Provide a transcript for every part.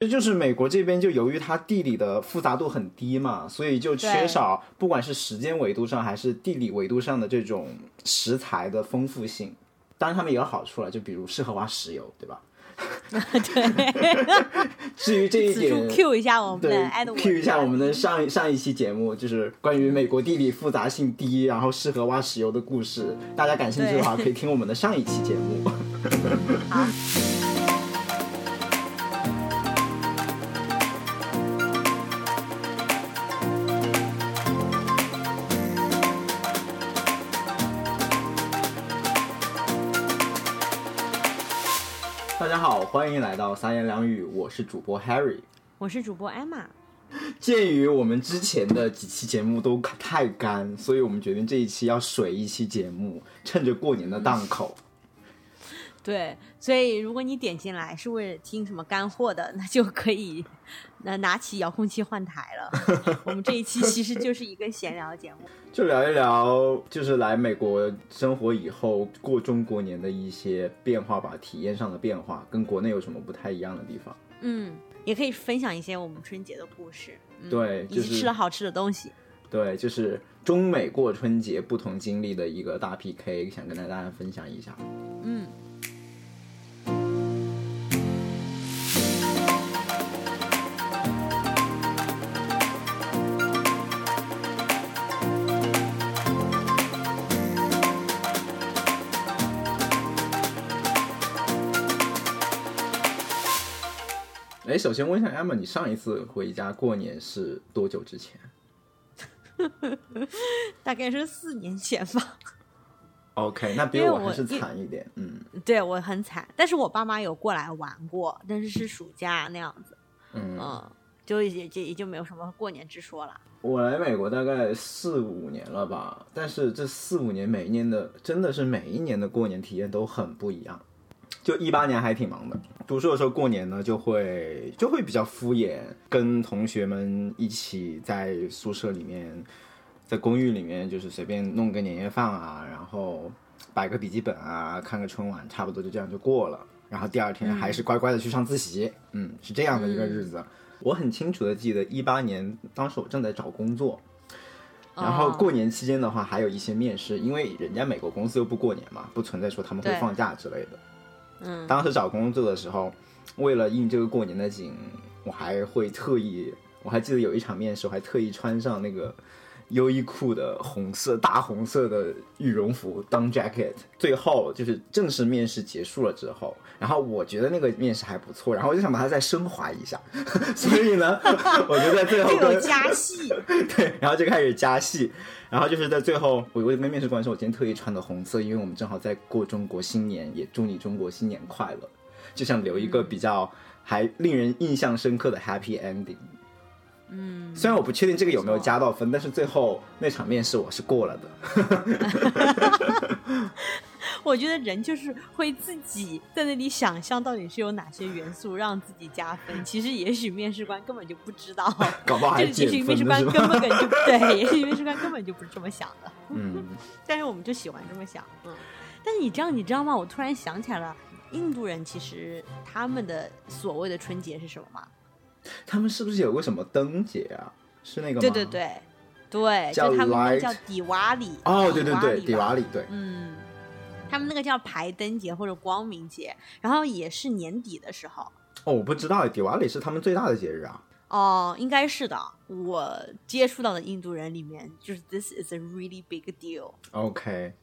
这就是美国这边就由于它地理的复杂度很低嘛，所以就缺少不管是时间维度上还是地理维度上的这种食材的丰富性。当然他们也有好处了，就比如适合挖石油，对吧？对。至于这一点，Q 一下我们的 Q 一下我们的上上一期节目，就是关于美国地理复杂性低，然后适合挖石油的故事。大家感兴趣的话，可以听我们的上一期节目。好。欢迎来到三言两语，我是主播 Harry，我是主播 Emma。鉴于我们之前的几期节目都太干，所以我们决定这一期要水一期节目，趁着过年的档口。对，所以如果你点进来是为了听什么干货的，那就可以那拿起遥控器换台了。我们这一期其实就是一个闲聊节目，就聊一聊，就是来美国生活以后过中国年的一些变化吧，体验上的变化，跟国内有什么不太一样的地方？嗯，也可以分享一些我们春节的故事，对，以及吃了好吃的东西。对，就是中美过春节不同经历的一个大 PK，想跟大家分享一下。嗯。哎，首先问一下 Emma，你上一次回家过年是多久之前？大概是四年前吧。OK，那比我还是惨一点。嗯，对我很惨，但是我爸妈有过来玩过，但是是暑假那样子。嗯，就也就也就没有什么过年之说了。我来美国大概四五年了吧，但是这四五年每一年的真的是每一年的过年体验都很不一样。就一八年还挺忙的，读书的时候过年呢就会就会比较敷衍，跟同学们一起在宿舍里面，在公寓里面就是随便弄个年夜饭啊，然后摆个笔记本啊，看个春晚，差不多就这样就过了。然后第二天还是乖乖的去上自习，嗯，是这样的一个日子。我很清楚的记得一八年当时我正在找工作，然后过年期间的话还有一些面试，因为人家美国公司又不过年嘛，不存在说他们会放假之类的。嗯，当时找工作的时候，为了应这个过年的景，我还会特意，我还记得有一场面试，我还特意穿上那个优衣库的红色大红色的羽绒服当 jacket。最后就是正式面试结束了之后，然后我觉得那个面试还不错，然后我就想把它再升华一下，所以呢，我就在最后有加戏，对，然后就开始加戏。然后就是在最后，我我跟面试官说，我今天特意穿的红色，因为我们正好在过中国新年，也祝你中国新年快乐，就想留一个比较还令人印象深刻的 happy ending。嗯，虽然我不确定这个有没有加到分，但是最后那场面试我是过了的。我觉得人就是会自己在那里想象到底是有哪些元素让自己加分。其实也许面试官根本就不知道，搞不好还也许面试官根本就对，也许面试官根本就不是这么想的。嗯，但是我们就喜欢这么想。嗯，但是你这样你知道吗？我突然想起来了，印度人其实他们的所谓的春节是什么吗？他们是不是有个什么灯节啊？是那个吗？对对对对，就他们叫迪瓦里。哦，对对对，迪瓦里，对，嗯。他们那个叫排灯节或者光明节，然后也是年底的时候。哦，我不知道，迪瓦里是他们最大的节日啊。哦，应该是的。我接触到的印度人里面，就是 This is a really big deal。OK。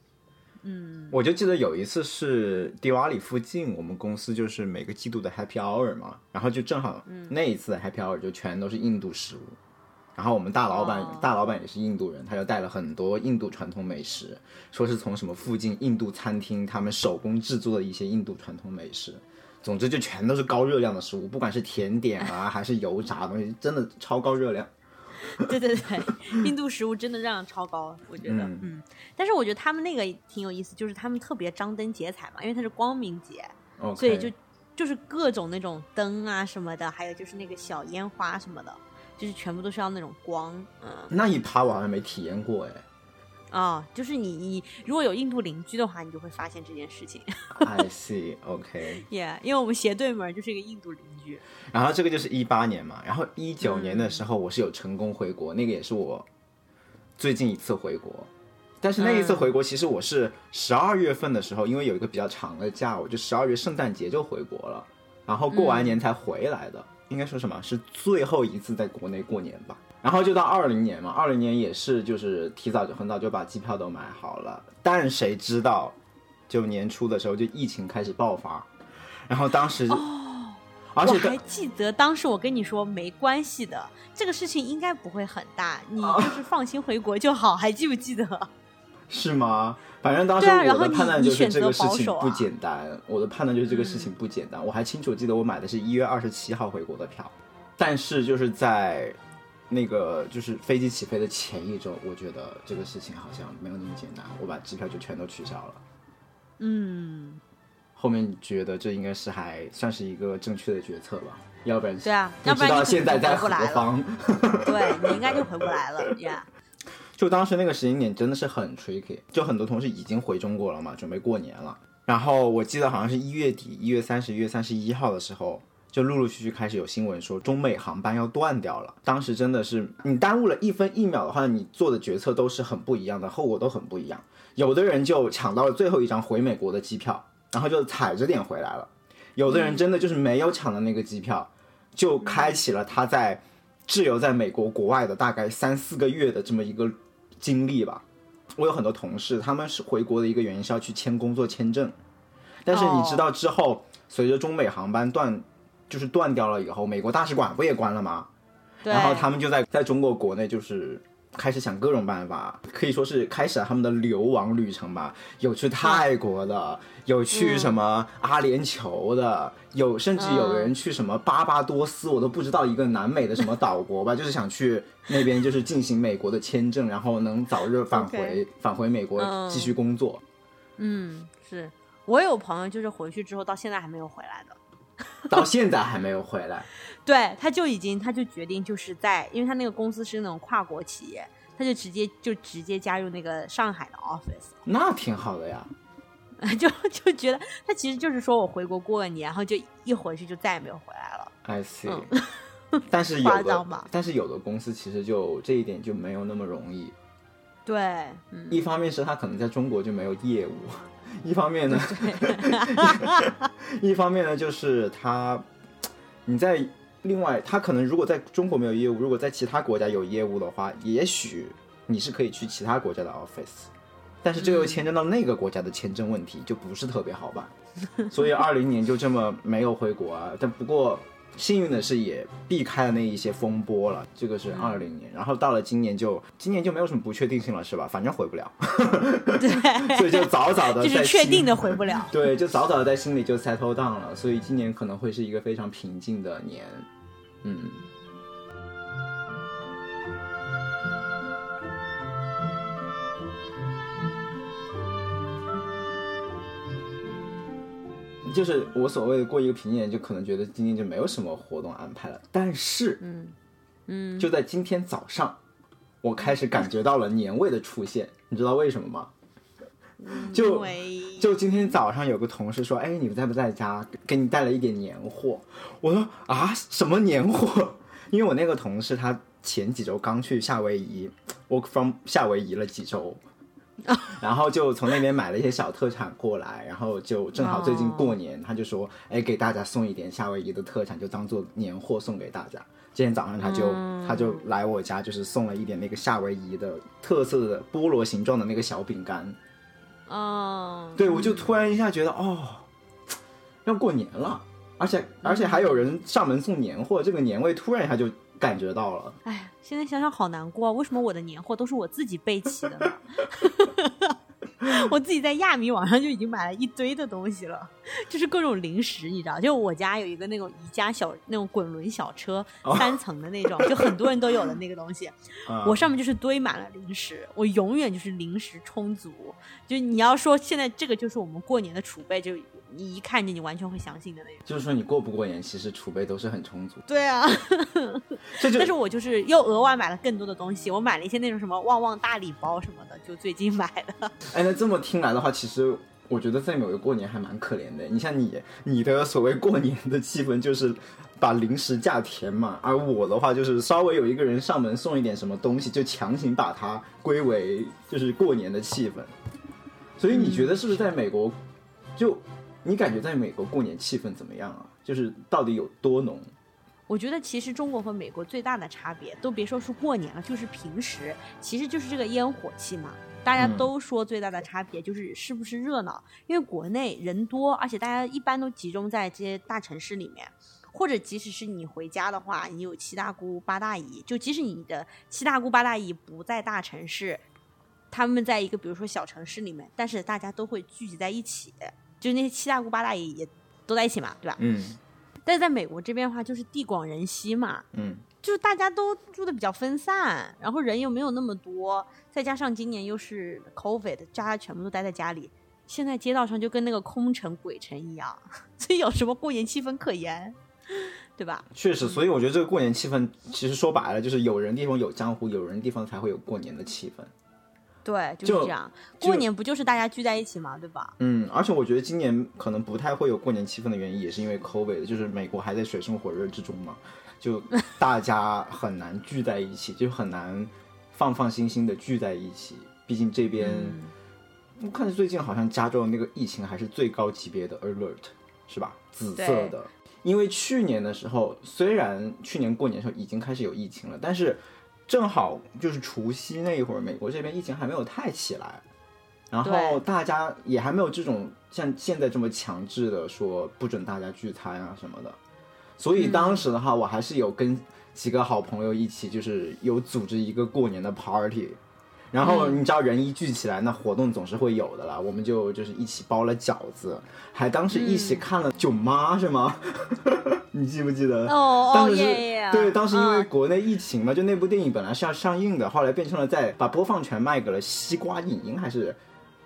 嗯。我就记得有一次是迪瓦里附近，我们公司就是每个季度的 Happy Hour 嘛，然后就正好那一次的 Happy Hour 就全都是印度食物。然后我们大老板，大老板也是印度人，他就带了很多印度传统美食，说是从什么附近印度餐厅他们手工制作的一些印度传统美食，总之就全都是高热量的食物，不管是甜点啊还是油炸东西，真的超高热量。对对对，印度食物真的热量超高，我觉得，嗯。但是我觉得他们那个挺有意思，就是他们特别张灯结彩嘛，因为它是光明节，所以就就是各种那种灯啊什么的，还有就是那个小烟花什么的。就是全部都是要那种光，嗯，那一趴我好像没体验过哎，啊，就是你你如果有印度邻居的话，你就会发现这件事情。I see, OK. Yeah，因为我们斜对门就是一个印度邻居。然后这个就是一八年嘛，然后一九年的时候我是有成功回国，那个也是我最近一次回国。但是那一次回国，其实我是十二月份的时候，因为有一个比较长的假，我就十二月圣诞节就回国了，然后过完年才回来的。应该说什么是最后一次在国内过年吧？然后就到二零年嘛，二零年也是就是提早就很早就把机票都买好了，但谁知道，就年初的时候就疫情开始爆发，然后当时哦，而且还记得当时我跟你说没关系的，这个事情应该不会很大，你就是放心回国就好，还记不记得？是吗？反正当时我的判断就是这个事情不简单，我的判断就是这个事情不简单，我还清楚记得我买的是一月二十七号回国的票，但是就是在。那个就是飞机起飞的前一周，我觉得这个事情好像没有那么简单，我把机票就全都取消了。嗯，后面觉得这应该是还算是一个正确的决策吧，要不然对啊，要不知道现在在何方。对你应该就回不来了 呀。就当时那个时间点真的是很 tricky，就很多同事已经回中国了嘛，准备过年了。然后我记得好像是一月底，一月三十一月三十一号的时候。就陆陆续续开始有新闻说中美航班要断掉了。当时真的是你耽误了一分一秒的话，你做的决策都是很不一样的，后果都很不一样。有的人就抢到了最后一张回美国的机票，然后就踩着点回来了；有的人真的就是没有抢到那个机票，就开启了他在滞留在美国国外的大概三四个月的这么一个经历吧。我有很多同事，他们是回国的一个原因是要去签工作签证，但是你知道之后随着中美航班断。就是断掉了以后，美国大使馆不也关了吗？然后他们就在在中国国内就是开始想各种办法，可以说是开始了他们的流亡旅程吧。有去泰国的，有去什么阿联酋的，有甚至有人去什么巴巴多斯，我都不知道一个南美的什么岛国吧，就是想去那边就是进行美国的签证，然后能早日返回返回美国继续工作。嗯，是我有朋友就是回去之后到现在还没有回来的。到现在还没有回来，对，他就已经，他就决定就是在，因为他那个公司是那种跨国企业，他就直接就直接加入那个上海的 office，那挺好的呀，就 就觉得他其实就是说我回国过个年，然后就一回去就再也没有回来了。I see，但是 有的，但是有的公司其实就这一点就没有那么容易，对，一方面是他可能在中国就没有业务。一方面呢，一方面呢，就是他，你在另外，他可能如果在中国没有业务，如果在其他国家有业务的话，也许你是可以去其他国家的 office，但是这又牵扯到那个国家的签证问题，就不是特别好办。所以二零年就这么没有回国啊。但不过。幸运的是，也避开了那一些风波了。这个是二零年，然后到了今年就今年就没有什么不确定性了，是吧？反正回不了，对，所以就早早的 就是确定的回不了。对，就早早的在心里就 settle down 了。所以今年可能会是一个非常平静的年，嗯。就是我所谓的过一个平年，就可能觉得今天就没有什么活动安排了。但是，嗯嗯，就在今天早上，我开始感觉到了年味的出现。你知道为什么吗？就就今天早上有个同事说：“哎，你们在不在家？给你带了一点年货。”我说：“啊，什么年货？”因为我那个同事他前几周刚去夏威夷，work from 夏威夷了几周。然后就从那边买了一些小特产过来，然后就正好最近过年，他就说，哎，给大家送一点夏威夷的特产，就当做年货送给大家。今天早上他就他就来我家，就是送了一点那个夏威夷的特色的菠萝形状的那个小饼干。哦，对，我就突然一下觉得，哦，要过年了，而且而且还有人上门送年货，这个年味突然一下就。感觉到了，哎，现在想想好难过，为什么我的年货都是我自己备齐的呢？我自己在亚米网上就已经买了一堆的东西了，就是各种零食，你知道？就我家有一个那种宜家小那种滚轮小车，三层的那种，就很多人都有的那个东西。我上面就是堆满了零食，我永远就是零食充足。就你要说现在这个就是我们过年的储备，就你一看见你完全会相信的那种。就是说你过不过年，其实储备都是很充足。对啊，但是我就是又额外买了更多的东西，我买了一些那种什么旺旺大礼包什么的，就最近买的。哎，那这么听来的话，其实我觉得在美国过年还蛮可怜的。你像你，你的所谓过年的气氛就是把零食价填满，而我的话就是稍微有一个人上门送一点什么东西，就强行把它归为就是过年的气氛。所以你觉得是不是在美国，就你感觉在美国过年气氛怎么样啊？就是到底有多浓？我觉得其实中国和美国最大的差别，都别说是过年了，就是平时，其实就是这个烟火气嘛。大家都说最大的差别就是是不是热闹，因为国内人多，而且大家一般都集中在这些大城市里面，或者即使是你回家的话，你有七大姑八大姨，就即使你的七大姑八大姨不在大城市，他们在一个比如说小城市里面，但是大家都会聚集在一起，就那些七大姑八大姨也都在一起嘛，对吧？嗯。但是在美国这边的话，就是地广人稀嘛，嗯，就是大家都住的比较分散，然后人又没有那么多，再加上今年又是 COVID，大家全部都待在家里，现在街道上就跟那个空城鬼城一样，所以有什么过年气氛可言，对吧？确实，所以我觉得这个过年气氛，其实说白了就是有人地方有江湖，有人地方才会有过年的气氛。对，就是这样。过年不就是大家聚在一起嘛，对吧？嗯，而且我觉得今年可能不太会有过年气氛的原因，也是因为 COVID，就是美国还在水深火热之中嘛，就大家很难聚在一起，就很难放放心心的聚在一起。毕竟这边，我看最近好像加州那个疫情还是最高级别的 alert，是吧？紫色的。因为去年的时候，虽然去年过年的时候已经开始有疫情了，但是。正好就是除夕那一会儿，美国这边疫情还没有太起来，然后大家也还没有这种像现在这么强制的说不准大家聚餐啊什么的，所以当时的话，我还是有跟几个好朋友一起，就是有组织一个过年的 party。然后你知道人一聚起来，那活动总是会有的了。我们就就是一起包了饺子，还当时一起看了《囧妈》是吗？你记不记得？哦哦耶！对，当时因为国内疫情嘛，就那部电影本来是要上映的，后来变成了在把播放权卖给了西瓜影音，还是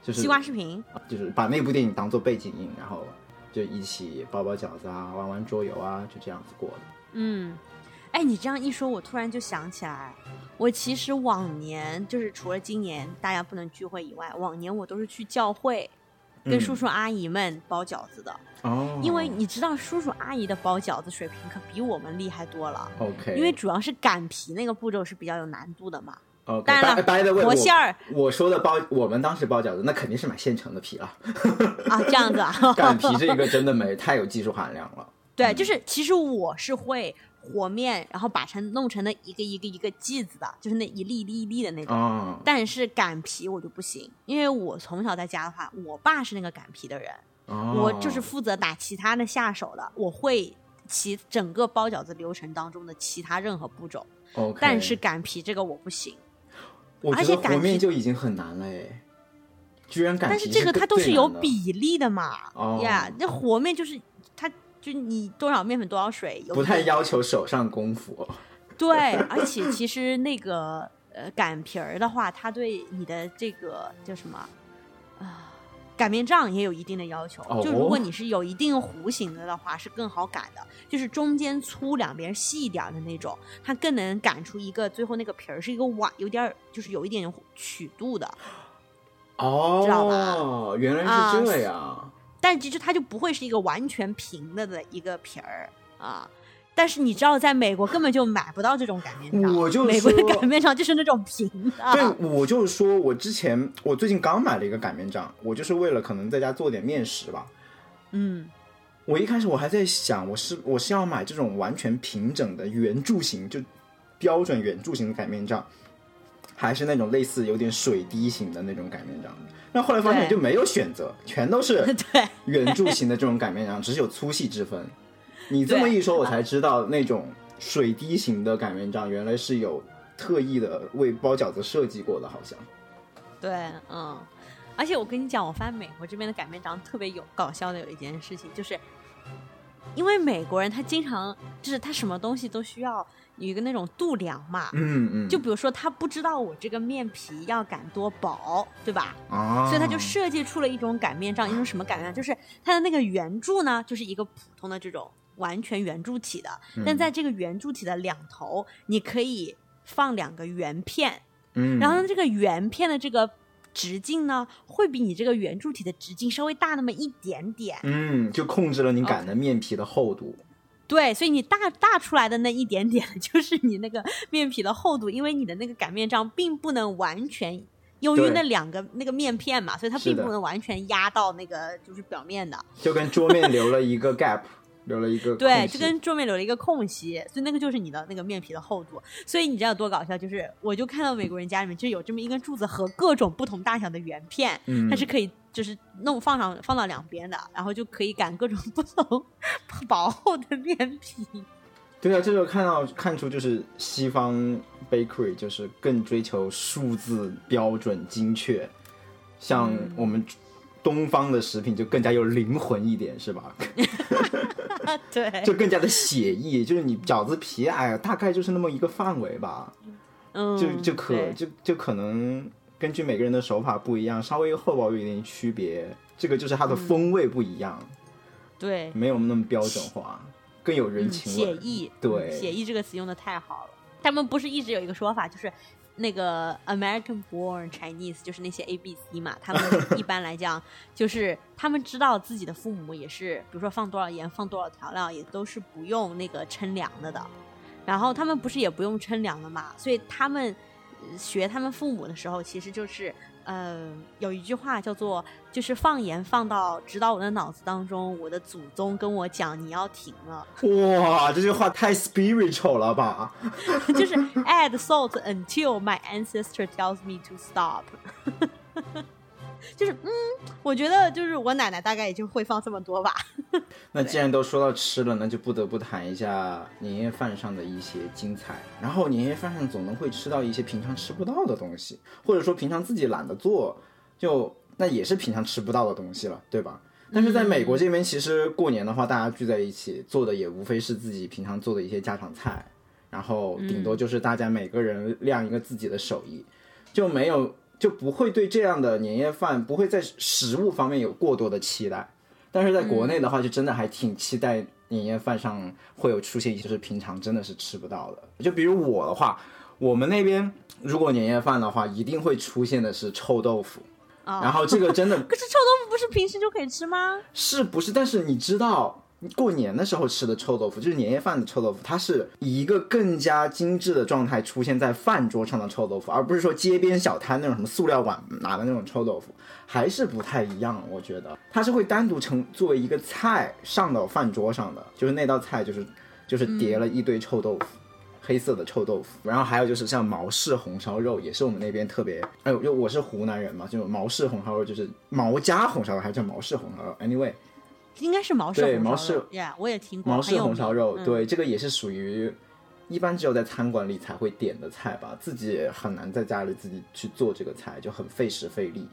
就是西瓜视频，就是把那部电影当做背景音，然后就一起包包饺子啊，玩玩桌游啊，就这样子过的。嗯。哎，你这样一说，我突然就想起来，我其实往年就是除了今年大家不能聚会以外，往年我都是去教会，跟叔叔阿姨们包饺子的。哦。因为你知道，叔叔阿姨的包饺子水平可比我们厉害多了。OK。因为主要是擀皮那个步骤是比较有难度的嘛。哦。当然了，活馅儿。我说的包，我们当时包饺子，那肯定是买现成的皮了。啊，这样子啊。擀皮这个真的没太有技术含量了。对，就是其实我是会。和面，然后把成弄成了一个一个一个剂子的，就是那一粒一粒一粒的那种。但是擀皮我就不行，因为我从小在家的话，我爸是那个擀皮的人，我就是负责打其他的下手的。我会其整个包饺子流程当中的其他任何步骤，但是擀皮这个我不行。而且擀面就已经很难了哎，居然擀皮，但是这个它都是有比例的嘛，呀，那和面就是。就你多少面粉多少水，不太要求手上功夫。对，而且其实那个呃擀皮儿的话，它对你的这个叫什么啊擀面杖也有一定的要求。就如果你是有一定弧形的的话，是更好擀的。就是中间粗，两边细一点的那种，它更能擀出一个最后那个皮儿是一个碗，有点就是有一点曲度的。哦，知道吧？原来是这样。但其实它就不会是一个完全平的的一个皮儿啊，但是你知道，在美国根本就买不到这种擀面杖，我就美国的擀面杖就是那种平的。对，我就是说我之前我最近刚买了一个擀面杖，我就是为了可能在家做点面食吧。嗯，我一开始我还在想，我是我是要买这种完全平整的圆柱形，就标准圆柱形的擀面杖，还是那种类似有点水滴型的那种擀面杖。那后来发现就没有选择，全都是 圆柱形的这种擀面杖，只是有粗细之分。你这么一说，我才知道那种水滴型的擀面杖原来是有特意的为包饺子设计过的，好像。对，嗯，而且我跟你讲，我发现美国这边的擀面杖特别有搞笑的有一件事情，就是因为美国人他经常就是他什么东西都需要有一个那种度量嘛，嗯嗯，就比如说他不知道我这个面皮要擀多薄，对吧？啊，所以他就设计出了一种擀面杖，一种什么擀面杖？就是它的那个圆柱呢，就是一个普通的这种完全圆柱体的，但在这个圆柱体的两头，你可以放两个圆片，嗯，然后这个圆片的这个。直径呢，会比你这个圆柱体的直径稍微大那么一点点。嗯，就控制了你擀的面皮的厚度。对，所以你大大出来的那一点点，就是你那个面皮的厚度，因为你的那个擀面杖并不能完全，由于那两个那个面片嘛，所以它并不能完全压到那个就是表面的，就跟桌面留了一个 gap。留了一个对，就跟桌面留了一个空隙，所以那个就是你的那个面皮的厚度。所以你知道多搞笑？就是我就看到美国人家里面就有这么一根柱子和各种不同大小的圆片，它是可以就是弄放上放到两边的，然后就可以擀各种不同薄厚的面皮。对啊，这就看到看出就是西方 bakery 就是更追求数字标准精确，像我们。东方的食品就更加有灵魂一点，是吧？对，就更加的写意。就是你饺子皮，哎呀，大概就是那么一个范围吧。嗯，就就可就就可能根据每个人的手法不一样，稍微厚薄有一点区别。这个就是它的风味不一样。对，没有那么标准化，更有人情味。写意，对，写意这个词用的太好了。他们不是一直有一个说法，就是。那个 American born Chinese 就是那些 A B C 嘛，他们一般来讲就是他们知道自己的父母也是，比如说放多少盐、放多少调料，也都是不用那个称量的的。然后他们不是也不用称量的嘛，所以他们学他们父母的时候，其实就是。嗯，有一句话叫做，就是放盐放到直到我的脑子当中，我的祖宗跟我讲你要停了。哇，这句话太 spiritual 了吧？就是 add salt until my ancestor tells me to stop。就是嗯，我觉得就是我奶奶大概也就会放这么多吧。那既然都说到吃了，那就不得不谈一下年夜饭上的一些精彩。然后年夜饭上总能会吃到一些平常吃不到的东西，或者说平常自己懒得做，就那也是平常吃不到的东西了，对吧？但是在美国这边，其实过年的话，大家聚在一起做的也无非是自己平常做的一些家常菜，然后顶多就是大家每个人亮一个自己的手艺，就没有。就不会对这样的年夜饭不会在食物方面有过多的期待，但是在国内的话，就真的还挺期待年夜饭上会有出现一些是平常真的是吃不到的。就比如我的话，我们那边如果年夜饭的话，一定会出现的是臭豆腐，然后这个真的，可是臭豆腐不是平时就可以吃吗？是不是？但是你知道。过年的时候吃的臭豆腐，就是年夜饭的臭豆腐，它是以一个更加精致的状态出现在饭桌上的臭豆腐，而不是说街边小摊那种什么塑料碗拿的那种臭豆腐，还是不太一样。我觉得它是会单独成作为一个菜上到饭桌上的，就是那道菜就是就是叠了一堆臭豆腐，黑色的臭豆腐。然后还有就是像毛氏红烧肉，也是我们那边特别，哎呦，就我是湖南人嘛，就毛氏红烧肉就是毛家红烧肉，还是叫毛氏红烧肉，anyway。应该是毛氏对毛氏呀，我也听过毛氏红烧肉。对，这个也是属于一般只有在餐馆里才会点的菜吧，自己很难在家里自己去做这个菜，就很费时费力。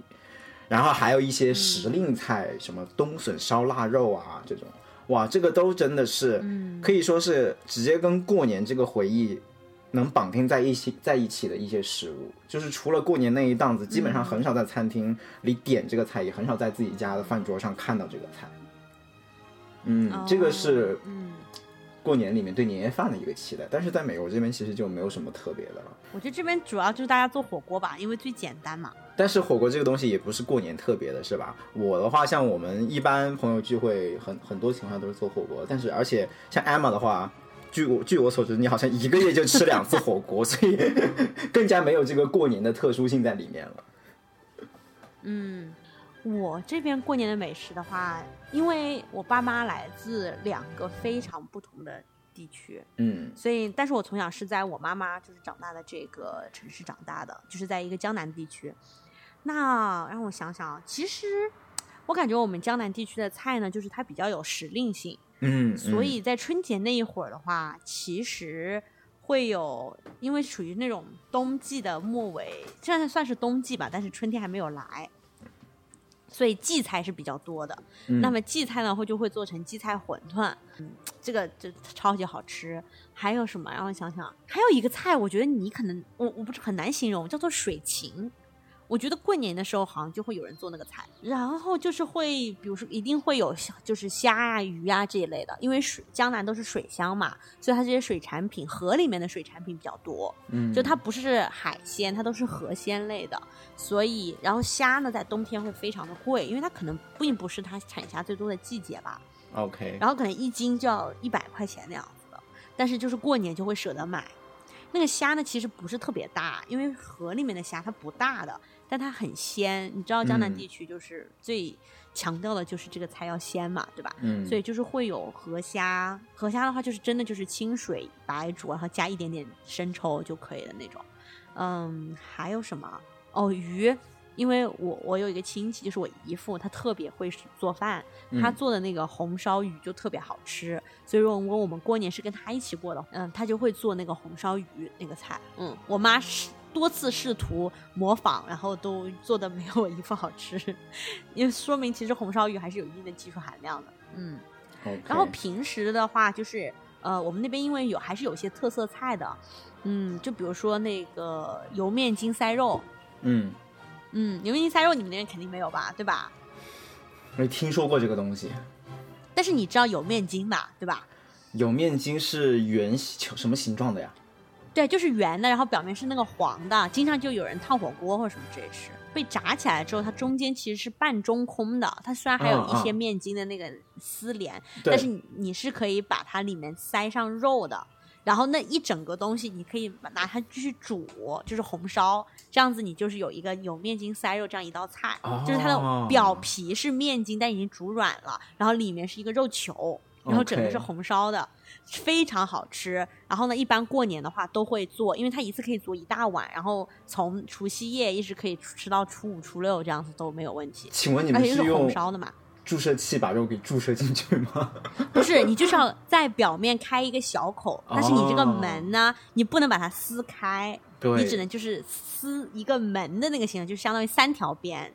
然后还有一些时令菜，什么冬笋烧腊肉啊这种，哇，这个都真的是可以说是直接跟过年这个回忆能绑定在一起在一起的一些食物。就是除了过年那一档子，基本上很少在餐厅里点这个菜，也很少在自己家的饭桌上看到这个菜。嗯，这个是嗯，过年里面对年夜饭的一个期待，但是在美国这边其实就没有什么特别的了。我觉得这边主要就是大家做火锅吧，因为最简单嘛。但是火锅这个东西也不是过年特别的，是吧？我的话，像我们一般朋友聚会，很很多情况下都是做火锅。但是而且像 Emma 的话，据我据我所知，你好像一个月就吃两次火锅，所以 更加没有这个过年的特殊性在里面了。嗯。我这边过年的美食的话，因为我爸妈来自两个非常不同的地区，嗯，所以，但是我从小是在我妈妈就是长大的这个城市长大的，就是在一个江南地区。那让我想想，其实我感觉我们江南地区的菜呢，就是它比较有时令性，嗯，所以在春节那一会儿的话，其实会有，因为属于那种冬季的末尾，现在算是冬季吧，但是春天还没有来。所以荠菜是比较多的。那么荠菜呢，会就会做成荠菜馄饨，嗯，这个就超级好吃。还有什么？让我想想，还有一个菜，我觉得你可能我我不是很难形容，叫做水芹。我觉得过年的时候好像就会有人做那个菜，然后就是会，比如说一定会有就是虾啊、鱼啊这一类的，因为水江南都是水乡嘛，所以它这些水产品河里面的水产品比较多，嗯，就它不是海鲜，它都是河鲜类的，所以然后虾呢在冬天会非常的贵，因为它可能并不是它产虾最多的季节吧，OK，然后可能一斤就要一百块钱那样子的，但是就是过年就会舍得买，那个虾呢其实不是特别大，因为河里面的虾它不大的。但它很鲜，你知道江南地区就是最强调的就是这个菜要鲜嘛，对吧？嗯，所以就是会有河虾，河虾的话就是真的就是清水白煮，然后加一点点生抽就可以的那种。嗯，还有什么？哦，鱼，因为我我有一个亲戚，就是我姨父，他特别会做饭，他做的那个红烧鱼就特别好吃，所以如果我们过年是跟他一起过的，嗯，他就会做那个红烧鱼那个菜。嗯，我妈是。多次试图模仿，然后都做的没有我姨父好吃，因为说明其实红烧鱼还是有一定的技术含量的。嗯，然后平时的话，就是呃，我们那边因为有还是有些特色菜的，嗯，就比如说那个油面筋塞肉，嗯嗯，油面筋塞肉你们那边肯定没有吧，对吧？没听说过这个东西，但是你知道油面筋吧，对吧？油面筋是圆球什么形状的呀？对，就是圆的，然后表面是那个黄的，经常就有人烫火锅或者什么之类吃。被炸起来之后，它中间其实是半中空的，它虽然还有一些面筋的那个丝连，但是你是可以把它里面塞上肉的。然后那一整个东西，你可以拿它继续煮，就是红烧，这样子你就是有一个有面筋塞肉这样一道菜，就是它的表皮是面筋，但已经煮软了，然后里面是一个肉球，然后整个是红烧的。非常好吃，然后呢，一般过年的话都会做，因为它一次可以做一大碗，然后从除夕夜一直可以吃到初五、初六这样子都没有问题。请问你们是红烧的嘛？注射器把肉给注射进去吗？不是，你就是要在表面开一个小口，但是你这个门呢，你不能把它撕开，你只能就是撕一个门的那个形状，就相当于三条边。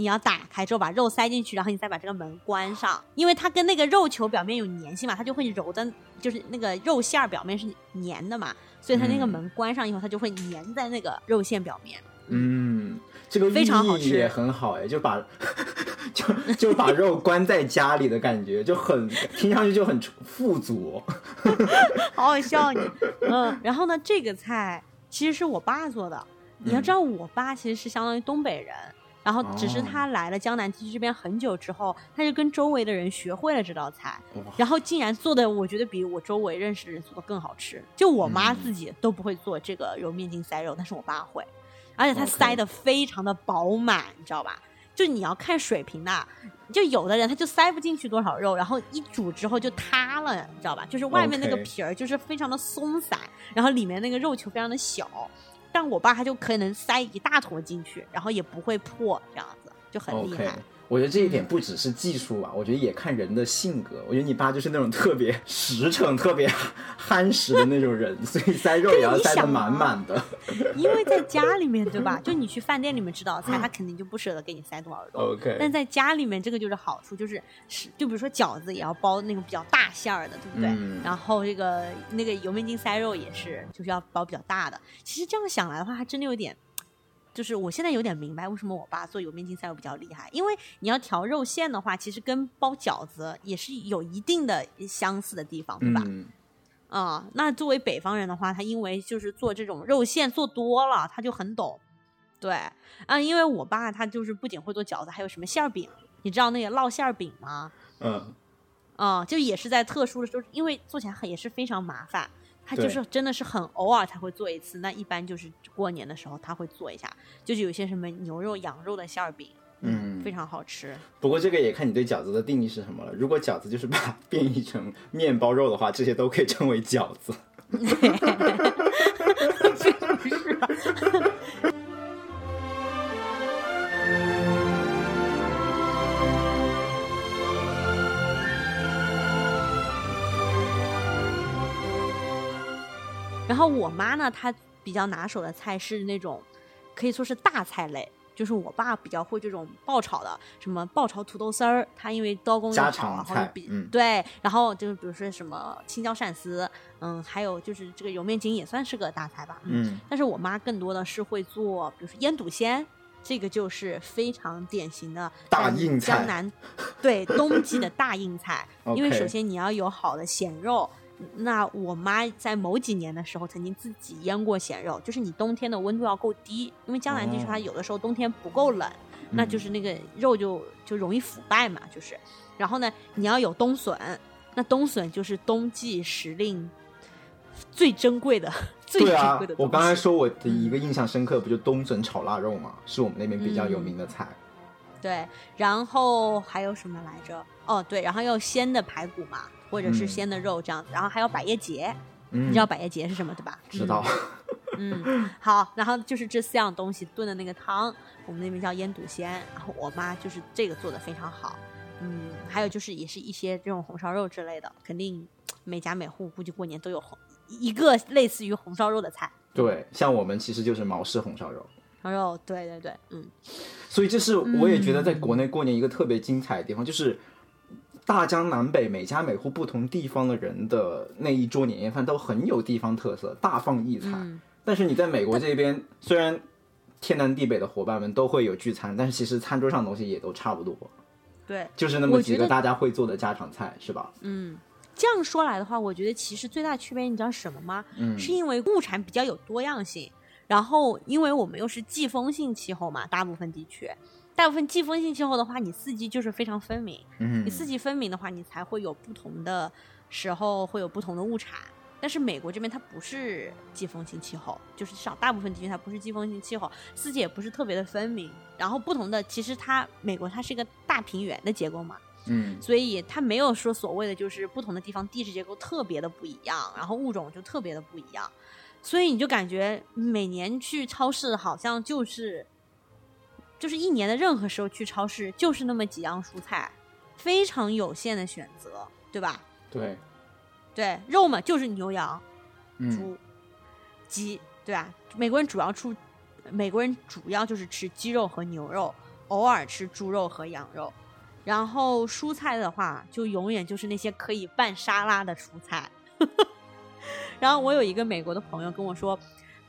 你要打开之后把肉塞进去，然后你再把这个门关上，因为它跟那个肉球表面有粘性嘛，它就会揉的，就是那个肉馅儿表面是粘的嘛，所以它那个门关上以后，它就会粘在那个肉馅表面。嗯，这个非常好吃，也很好哎，就把 就就把肉关在家里的感觉就很听上去就很富足，好好笑你。嗯，然后呢，这个菜其实是我爸做的，你要知道，我爸其实是相当于东北人。然后只是他来了江南地区这边很久之后，他就跟周围的人学会了这道菜，然后竟然做的我觉得比我周围认识的人做的更好吃。就我妈自己都不会做这个揉面筋塞肉，但是我爸会，而且他塞的非常的饱满，你知道吧？就你要看水平的，就有的人他就塞不进去多少肉，然后一煮之后就塌了，你知道吧？就是外面那个皮儿就是非常的松散，然后里面那个肉球非常的小。但我爸他就可能塞一大坨进去，然后也不会破，这样子就很厉害。我觉得这一点不只是技术吧，我觉得也看人的性格。我觉得你爸就是那种特别 实诚、特别憨实的那种人，所以塞肉也要塞得满满的。因为在 家里面，对吧？就你去饭店里面吃道菜，他肯定就不舍得给你塞多少肉。OK。但在家里面，这个就是好处，就是是就比如说饺子也要包那种比较大馅儿的，对不对？嗯然后这个那个油面筋塞肉也是，就是要包比较大的。其实这样想来的话，还真的有点。就是我现在有点明白为什么我爸做油面筋塞肉比较厉害，因为你要调肉馅的话，其实跟包饺子也是有一定的相似的地方，对吧？啊，那作为北方人的话，他因为就是做这种肉馅做多了，他就很懂。对，啊，因为我爸他就是不仅会做饺子，还有什么馅饼，你知道那个烙馅饼吗？嗯，啊，就也是在特殊的时候，因为做起来很也是非常麻烦。他就是真的是很偶尔才会做一次，那一般就是过年的时候他会做一下，就是有些什么牛肉、羊肉的馅儿饼，嗯，非常好吃。不过这个也看你对饺子的定义是什么了。如果饺子就是把变异成面包肉的话，这些都可以称为饺子。是。然后我妈呢，她比较拿手的菜是那种，可以说是大菜类，就是我爸比较会这种爆炒的，什么爆炒土豆丝儿，他因为刀工又好，然后比对，然后就是比如说什么青椒鳝丝，嗯，还有就是这个油面筋也算是个大菜吧，嗯，但是我妈更多的是会做，比如说腌笃鲜。这个就是非常典型的大硬菜，江南对冬季的大硬菜。因为首先你要有好的咸肉，那我妈在某几年的时候曾经自己腌过咸肉，就是你冬天的温度要够低，因为江南地区它有的时候冬天不够冷，那就是那个肉就就容易腐败嘛，就是。然后呢，你要有冬笋，那冬笋就是冬季时令。最珍贵的，最珍贵的。我刚才说我的一个印象深刻，不就冬笋炒腊肉嘛，是我们那边比较有名的菜。对，然后还有什么来着？哦，对，然后要鲜的排骨嘛，或者是鲜的肉这样子。然后还有百叶结，你知道百叶结是什么对吧？知道。嗯，好，然后就是这四样东西炖的那个汤，我们那边叫腌笃鲜。然后我妈就是这个做的非常好。嗯，还有就是也是一些这种红烧肉之类的，肯定每家每户估计过年都有红。一个类似于红烧肉的菜，对，像我们其实就是毛氏红烧肉。红烧肉，对对对，嗯。所以这是我也觉得在国内过年一个特别精彩的地方，就是大江南北每家每户不同地方的人的那一桌年夜饭都很有地方特色，大放异彩。但是你在美国这边，虽然天南地北的伙伴们都会有聚餐，但是其实餐桌上的东西也都差不多。对，就是那么几个大家会做的家常菜，是吧？嗯。这样说来的话，我觉得其实最大区别你知道什么吗？嗯，是因为物产比较有多样性，然后因为我们又是季风性气候嘛，大部分地区，大部分季风性气候的话，你四季就是非常分明。嗯，你四季分明的话，你才会有不同的时候会有不同的物产。但是美国这边它不是季风性气候，就是少大部分地区它不是季风性气候，四季也不是特别的分明。然后不同的，其实它美国它是一个大平原的结构嘛。嗯，所以它没有说所谓的就是不同的地方地质结构特别的不一样，然后物种就特别的不一样，所以你就感觉每年去超市好像就是，就是一年的任何时候去超市就是那么几样蔬菜，非常有限的选择，对吧？对，对，肉嘛就是牛羊、猪、鸡，对吧？美国人主要出，美国人主要就是吃鸡肉和牛肉，偶尔吃猪肉和羊肉。然后蔬菜的话，就永远就是那些可以拌沙拉的蔬菜。然后我有一个美国的朋友跟我说，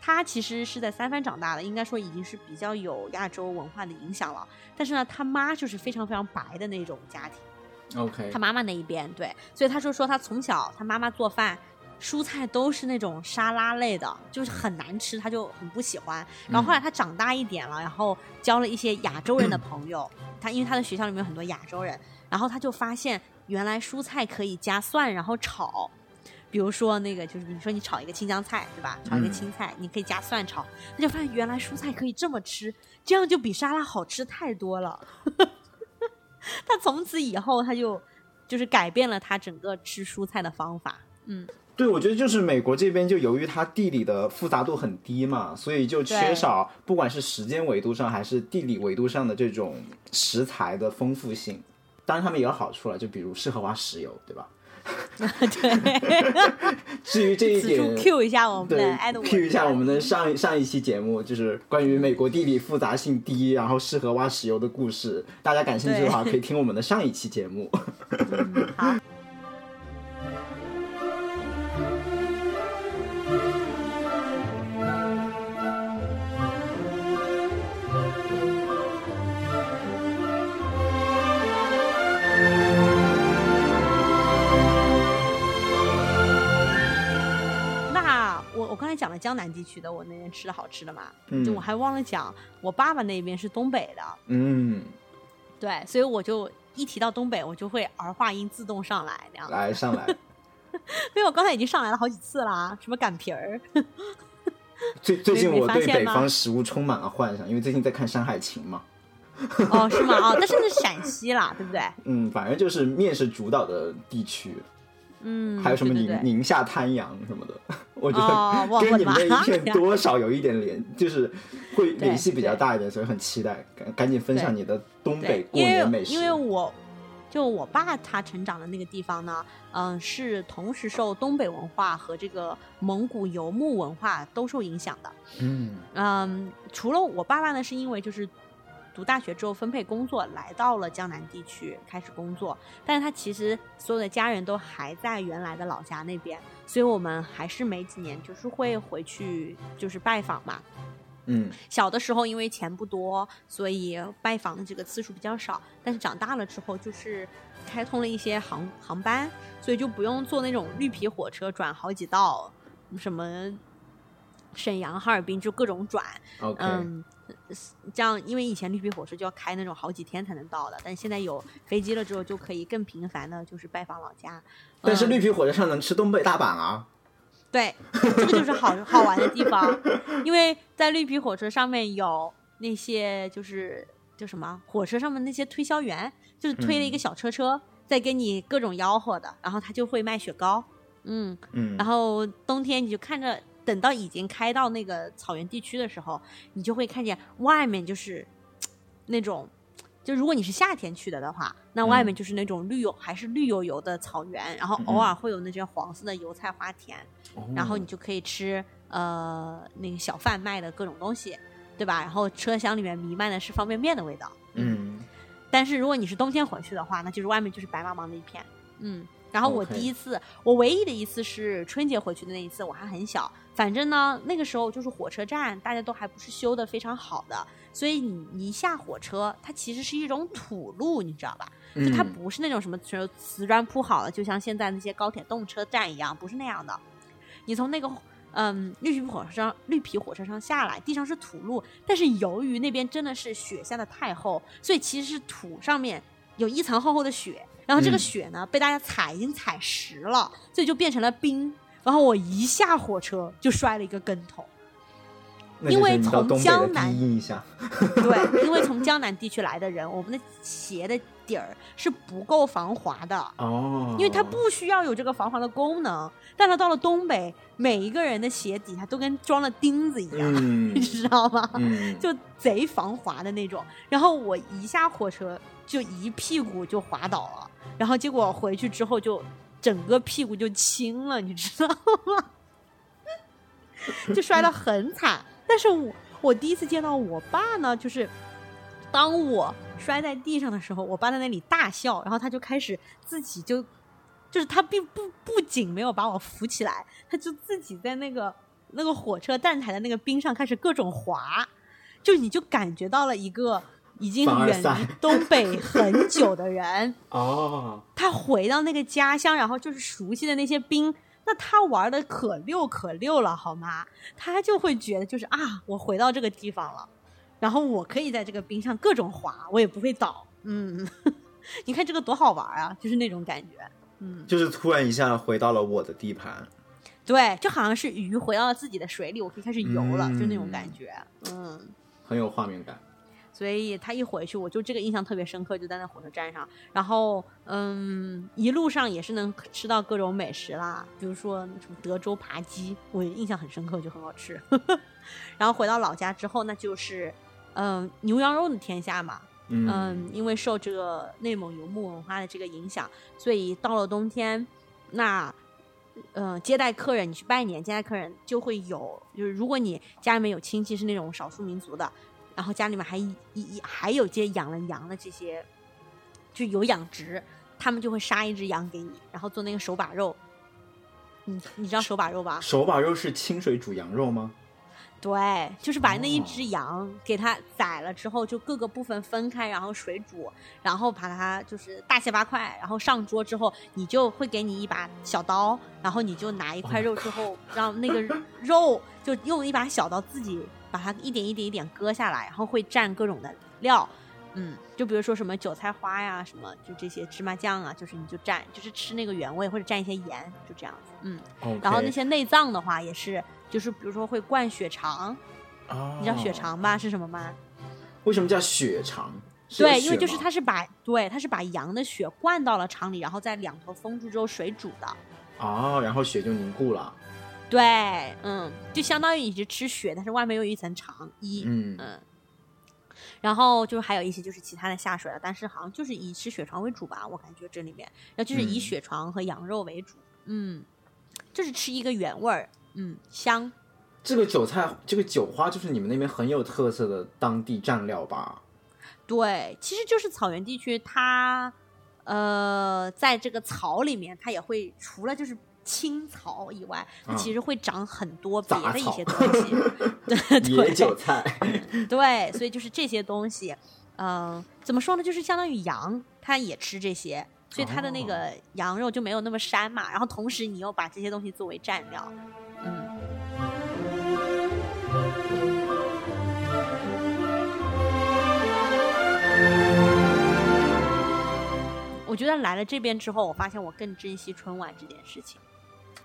他其实是在三藩长大的，应该说已经是比较有亚洲文化的影响了。但是呢，他妈就是非常非常白的那种家庭。OK，他妈妈那一边对，所以他就说他从小他妈妈做饭。蔬菜都是那种沙拉类的，就是很难吃，他就很不喜欢。然后后来他长大一点了，然后交了一些亚洲人的朋友，他因为他的学校里面有很多亚洲人，然后他就发现原来蔬菜可以加蒜然后炒，比如说那个就是比如说你炒一个青江菜对吧？炒一个青菜你可以加蒜炒，他就发现原来蔬菜可以这么吃，这样就比沙拉好吃太多了。他从此以后他就就是改变了他整个吃蔬菜的方法，嗯。对，我觉得就是美国这边，就由于它地理的复杂度很低嘛，所以就缺少不管是时间维度上还是地理维度上的这种食材的丰富性。当然，他们也有好处了，就比如适合挖石油，对吧？对。至于这一点，Q 一下我们的 Q 一下我们的上上一期节目，就是关于美国地理复杂性低，然后适合挖石油的故事。大家感兴趣的话，可以听我们的上一期节目。好。讲了江南地区的，我那边吃的好吃的嘛，就我还忘了讲，我爸爸那边是东北的，嗯，对，所以我就一提到东北，我就会儿化音自动上来那样。来上来，因为我刚才已经上来了好几次啦，什么擀皮儿。最最近我对北方食物充满了幻想，因为最近在看《山海情》嘛。哦，是吗？哦，但是那是陕西啦，对不对？嗯，反正就是面是主导的地区。嗯，还有什么宁宁夏滩羊什么的，我觉得跟你们那一片多少有一点联，就是会联系比较大一点，所以很期待，赶赶紧分享你的东北过年美食。因为我就我爸他成长的那个地方呢，嗯，是同时受东北文化和这个蒙古游牧文化都受影响的。嗯嗯，除了我爸爸呢，是因为就是读大学之后分配工作，来到了江南地区开始工作。但是他其实所有的家人都还在原来的老家那边，所以我们还是每几年就是会回去就是拜访嘛。嗯，小的时候因为钱不多，所以拜访的这个次数比较少。但是长大了之后，就是开通了一些航航班，所以就不用坐那种绿皮火车转好几道，什么沈阳、哈尔滨就各种转。嗯，这样因为以前绿皮火车就要开那种好几天才能到的，但现在有飞机了之后，就可以更频繁的，就是拜访老家。但是绿皮火车上能吃东北大板啊。对，这个就是好好玩的地方，因为在绿皮火车上面有那些就是叫什么，火车上面那些推销员，就是推了一个小车车，在跟你各种吆喝的，然后他就会卖雪糕，嗯嗯，然后冬天你就看着，等到已经开到那个草原地区的时候，你就会看见外面就是那种。就如果你是夏天去的的话，那外面就是那种绿油还是绿油油的草原，然后偶尔会有那些黄色的油菜花田，然后你就可以吃呃那个小贩卖的各种东西，对吧？然后车厢里面弥漫的是方便面的味道。嗯，但是如果你是冬天回去的话，那就是外面就是白茫茫的一片。嗯。然后我第一次，我唯一的一次是春节回去的那一次，我还很小。反正呢，那个时候就是火车站，大家都还不是修的非常好的，所以你你一下火车，它其实是一种土路，你知道吧？就它不是那种什么瓷砖铺好了，就像现在那些高铁动车站一样，不是那样的。你从那个嗯绿皮火车上绿皮火车上下来，地上是土路，但是由于那边真的是雪下的太厚，所以其实是土上面有一层厚厚的雪。然后这个雪呢，被大家踩已经踩实了，所以就变成了冰。然后我一下火车就摔了一个跟头，因为从江南，对，因为从江南地区来的人，我们的鞋的底儿是不够防滑的哦，因为它不需要有这个防滑的功能。但它到了东北，每一个人的鞋底下都跟装了钉子一样，你知道吗？就贼防滑的那种。然后我一下火车就一屁股就滑倒了。然后结果回去之后就整个屁股就青了，你知道吗？就摔得很惨。但是我我第一次见到我爸呢，就是当我摔在地上的时候，我爸在那里大笑，然后他就开始自己就就是他并不不仅没有把我扶起来，他就自己在那个那个火车站台的那个冰上开始各种滑，就你就感觉到了一个。已经远离东北很久的人 哦，他回到那个家乡，然后就是熟悉的那些冰，那他玩的可溜可溜了，好吗？他就会觉得就是啊，我回到这个地方了，然后我可以在这个冰上各种滑，我也不会倒。嗯，你看这个多好玩啊，就是那种感觉。嗯，就是突然一下回到了我的地盘，对，就好像是鱼回到了自己的水里，我可以开始游了，就那种感觉。嗯，很有画面感。所以他一回去，我就这个印象特别深刻，就在那火车站上。然后，嗯，一路上也是能吃到各种美食啦，比如说什么德州扒鸡，我印象很深刻，就很好吃。然后回到老家之后，那就是嗯牛羊肉的天下嘛。嗯，因为受这个内蒙游牧文化的这个影响，所以到了冬天，那嗯接待客人，你去拜年接待客人就会有，就是如果你家里面有亲戚是那种少数民族的。然后家里面还一一还有些养了羊的这些，就有养殖，他们就会杀一只羊给你，然后做那个手把肉。你你知道手把肉吧？手把肉是清水煮羊肉吗？对，就是把那一只羊给它宰了之后，就各个部分分开，然后水煮，然后把它就是大卸八块，然后上桌之后，你就会给你一把小刀，然后你就拿一块肉之后，让那个肉就用一把小刀自己。把它一点一点一点割下来，然后会蘸各种的料，嗯，就比如说什么韭菜花呀，什么就这些芝麻酱啊，就是你就蘸，就是吃那个原味，或者蘸一些盐，就这样子，嗯。然后那些内脏的话，也是，就是比如说会灌血肠，你知道血肠吧？是什么吗？为什么叫血肠？对，因为就是它是把对，它是把羊的血灌到了肠里，然后在两头封住之后水煮的。哦，然后血就凝固了。对，嗯，就相当于你是吃血，但是外面又有一层肠衣，嗯。嗯，然后就是还有一些就是其他的下水了，但是好像就是以吃血肠为主吧，我感觉这里面，那就是以血肠和羊肉为主，嗯，就是吃一个原味儿，嗯，香。这个韭菜，这个韭花就是你们那边很有特色的当地蘸料吧？对，其实就是草原地区，它呃，在这个草里面，它也会除了就是青草以外，它其实会长很多别的一些东西，对，野韭菜，对，所以就是这些东西，嗯，怎么说呢？就是相当于羊，它也吃这些，所以它的那个羊肉就没有那么膻嘛。然后同时你又把这些东西作为蘸料，嗯。我觉得来了这边之后，我发现我更珍惜春晚这件事情，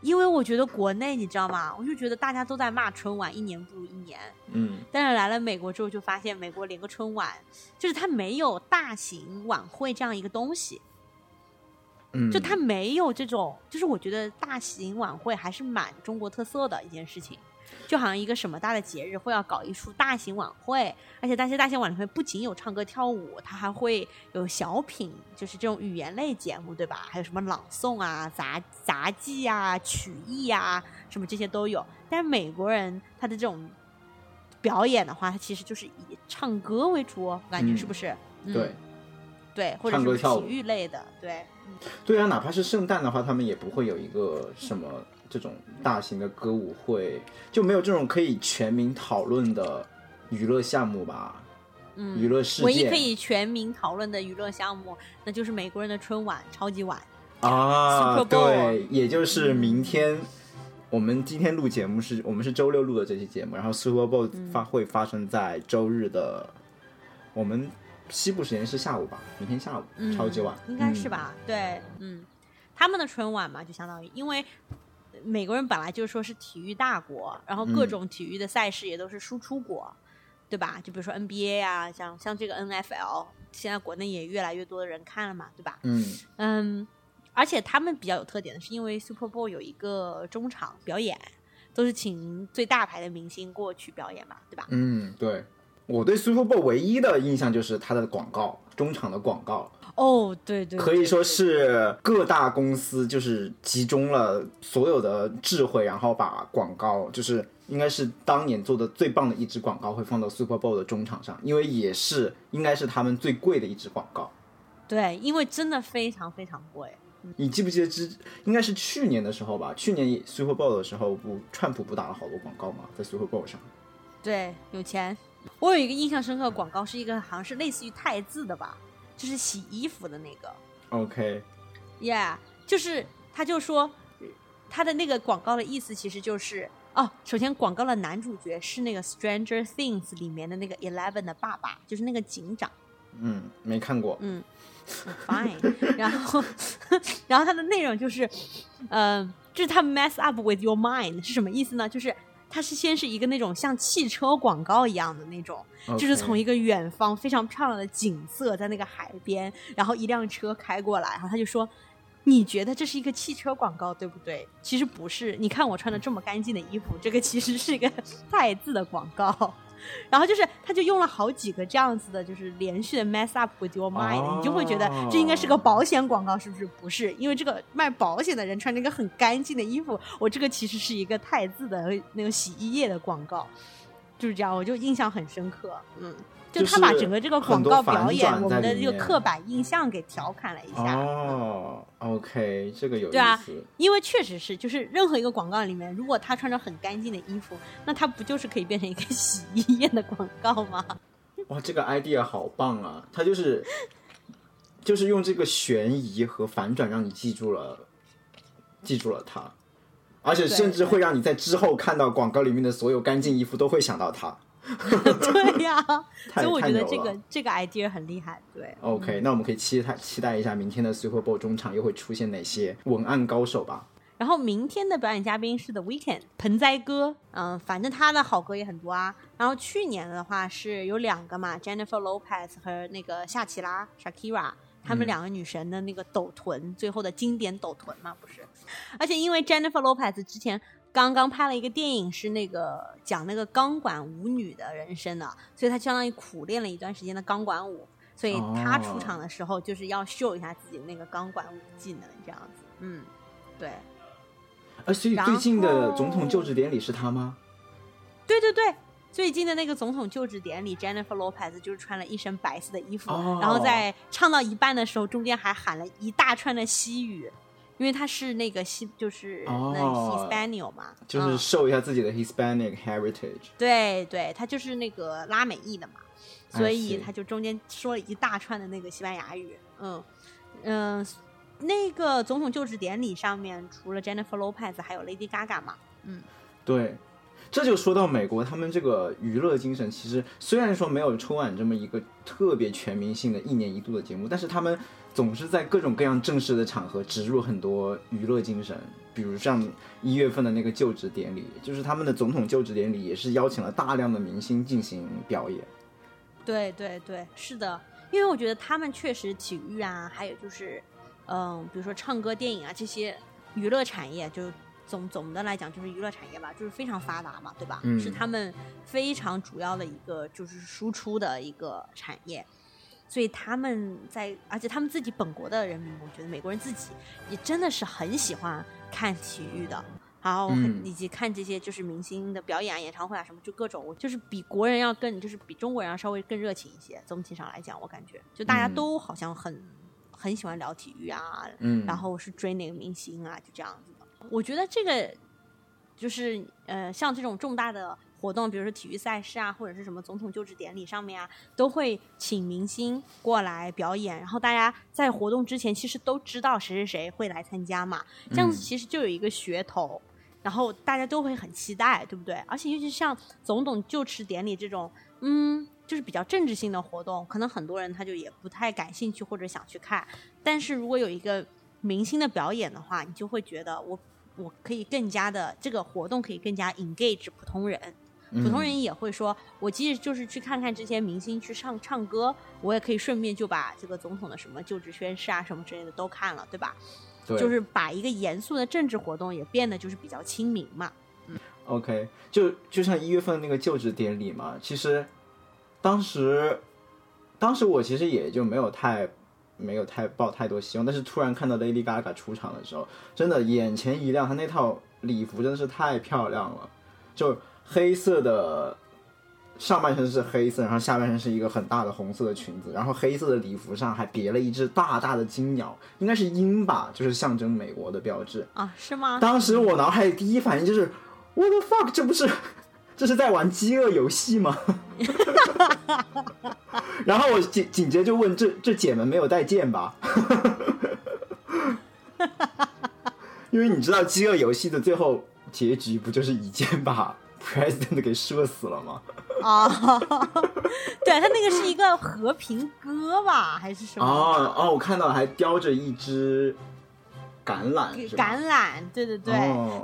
因为我觉得国内你知道吗？我就觉得大家都在骂春晚，一年不如一年。嗯。但是来了美国之后，就发现美国连个春晚，就是它没有大型晚会这样一个东西。嗯。就它没有这种，就是我觉得大型晚会还是蛮中国特色的一件事情。就好像一个什么大的节日会要搞一出大型晚会，而且那些大型晚会不仅有唱歌跳舞，它还会有小品，就是这种语言类节目，对吧？还有什么朗诵啊、杂杂技啊、曲艺啊，什么这些都有。但是美国人他的这种表演的话，他其实就是以唱歌为主，我感觉是不是？对，对，或者是体育类的，对。对啊，哪怕是圣诞的话，他们也不会有一个什么。这种大型的歌舞会就没有这种可以全民讨论的娱乐项目吧？嗯，娱乐事件唯一可以全民讨论的娱乐项目，那就是美国人的春晚、超级碗啊。对，也就是明天我们今天录节目是我们是周六录的这期节目，然后 Super Bowl 发会发生在周日的我们西部时间是下午吧？明天下午超级晚应该是吧？对，嗯，他们的春晚嘛，就相当于因为。美国人本来就说是体育大国，然后各种体育的赛事也都是输出国，对吧？就比如说 NBA 啊，像像这个 NFL，现在国内也越来越多的人看了嘛，对吧？嗯嗯，而且他们比较有特点的是，因为 Super Bowl 有一个中场表演，都是请最大牌的明星过去表演嘛，对吧？嗯，对。我对 Super Bowl 唯一的印象就是它的广告，中场的广告。哦，对对，可以说是各大公司就是集中了所有的智慧，然后把广告就是应该是当年做的最棒的一支广告会放到 Super Bowl 的中场上，因为也是应该是他们最贵的一支广告。对，因为真的非常非常贵。你记不记得之应该是去年的时候吧？去年 Super Bowl 的时候，不川普不打了好多广告吗？在 Super Bowl 上。对，有钱。我有一个印象深刻的广告，是一个好像是类似于泰字的吧。就是洗衣服的那个，OK，Yeah，就是他就说他的那个广告的意思其实就是哦，首先广告的男主角是那个《Stranger Things》里面的那个 Eleven 的爸爸，就是那个警长。嗯，没看过。嗯，Fine。然后，然后它的内容就是，嗯，就是他 mess up with your mind 是什么意思呢？就是。它是先是一个那种像汽车广告一样的那种，就是从一个远方非常漂亮的景色，在那个海边，然后一辆车开过来，然后他就说：“你觉得这是一个汽车广告，对不对？其实不是，你看我穿的这么干净的衣服，这个其实是一个 汰字的广告。”然后就是，他就用了好几个这样子的，就是连续的 mess up with your mind，你就会觉得这应该是个保险广告，是不是？不是，因为这个卖保险的人穿着一个很干净的衣服，我这个其实是一个汰渍的那个洗衣液的广告，就是这样，我就印象很深刻，嗯。就他把整个这个广告表演，我们的这个刻板印象给调侃了一下。哦，OK，这个有对啊，因为确实是，就是任何一个广告里面，如果他穿着很干净的衣服，那他不就是可以变成一个 洗衣液的广告吗？哇，这个 idea 好棒啊！他就是就是用这个悬疑和反转让你记住了，记住了他，而且甚至会让你在之后看到广告里面的所有干净衣服都会想到他。对呀，所以我觉得这个这个 idea 很厉害。对，OK，那我们可以期待期待一下明天的 Super Bowl 中场又会出现哪些文案高手吧。然后明天的表演嘉宾是 The Weeknd 盆栽哥，嗯，反正他的好歌也很多啊。然后去年的话是有两个嘛，Jennifer Lopez 和那个夏奇拉 Shakira，他们两个女神的那个抖臀，最后的经典抖臀嘛，不是？而且因为 Jennifer Lopez 之前。刚刚拍了一个电影，是那个讲那个钢管舞女的人生的，所以她相当于苦练了一段时间的钢管舞，所以她出场的时候就是要秀一下自己那个钢管舞技能，这样子。嗯，对。而，所以最近的总统就职典礼是她吗？对对对，最近的那个总统就职典礼，Jennifer Lopez 就是穿了一身白色的衣服，然后在唱到一半的时候，中间还喊了一大串的西语，因为他是那个西，就是那 Hispanic 嘛，就是秀一下自己的 Hispanic heritage。对对，他就是那个拉美裔的嘛，所以他就中间说了一大串的那个西班牙语。嗯嗯，那个总统就职典礼上面，除了 Jennifer Lopez，还有 Lady Gaga 嘛。嗯，对。这就说到美国，他们这个娱乐精神，其实虽然说没有春晚这么一个特别全民性的一年一度的节目，但是他们总是在各种各样正式的场合植入很多娱乐精神，比如像一月份的那个就职典礼，就是他们的总统就职典礼，也是邀请了大量的明星进行表演。对对对，是的，因为我觉得他们确实体育啊，还有就是，嗯，比如说唱歌、电影啊这些娱乐产业就。总总的来讲，就是娱乐产业吧，就是非常发达嘛，对吧？是他们非常主要的一个就是输出的一个产业，所以他们在，而且他们自己本国的人民，我觉得美国人自己也真的是很喜欢看体育的，然后以及看这些就是明星的表演啊、演唱会啊什么，就各种，就是比国人要更，就是比中国人要稍微更热情一些。总体上来讲，我感觉就大家都好像很很喜欢聊体育啊，嗯，然后是追哪个明星啊，就这样子的。我觉得这个就是呃，像这种重大的活动，比如说体育赛事啊，或者是什么总统就职典礼上面啊，都会请明星过来表演。然后大家在活动之前其实都知道谁谁谁会来参加嘛，这样子其实就有一个噱头，然后大家都会很期待，对不对？而且尤其像总统就职典礼这种，嗯，就是比较政治性的活动，可能很多人他就也不太感兴趣或者想去看。但是如果有一个明星的表演的话，你就会觉得我。我可以更加的这个活动可以更加 engage 普通人，普通人也会说，我即使就是去看看这些明星去唱唱歌，我也可以顺便就把这个总统的什么就职宣誓啊什么之类的都看了，对吧？对，就是把一个严肃的政治活动也变得就是比较亲民嘛。嗯，OK，就就像一月份那个就职典礼嘛，其实当时当时我其实也就没有太。没有太抱太多希望，但是突然看到 Lady Gaga 出场的时候，真的眼前一亮。她那套礼服真的是太漂亮了，就黑色的上半身是黑色，然后下半身是一个很大的红色的裙子，然后黑色的礼服上还别了一只大大的金鸟，应该是鹰吧，就是象征美国的标志啊？是吗？当时我脑海里第一反应就是 What the fuck？这不是这是在玩饥饿游戏吗？然后我紧紧接着就问：“这这姐们没有带剑吧？” 因为你知道，饥饿游戏的最后结局不就是一剑把 President 给射死了吗？啊，对他那个是一个和平鸽吧，还是什么？哦哦，我看到还叼着一只橄榄，橄榄，对对对。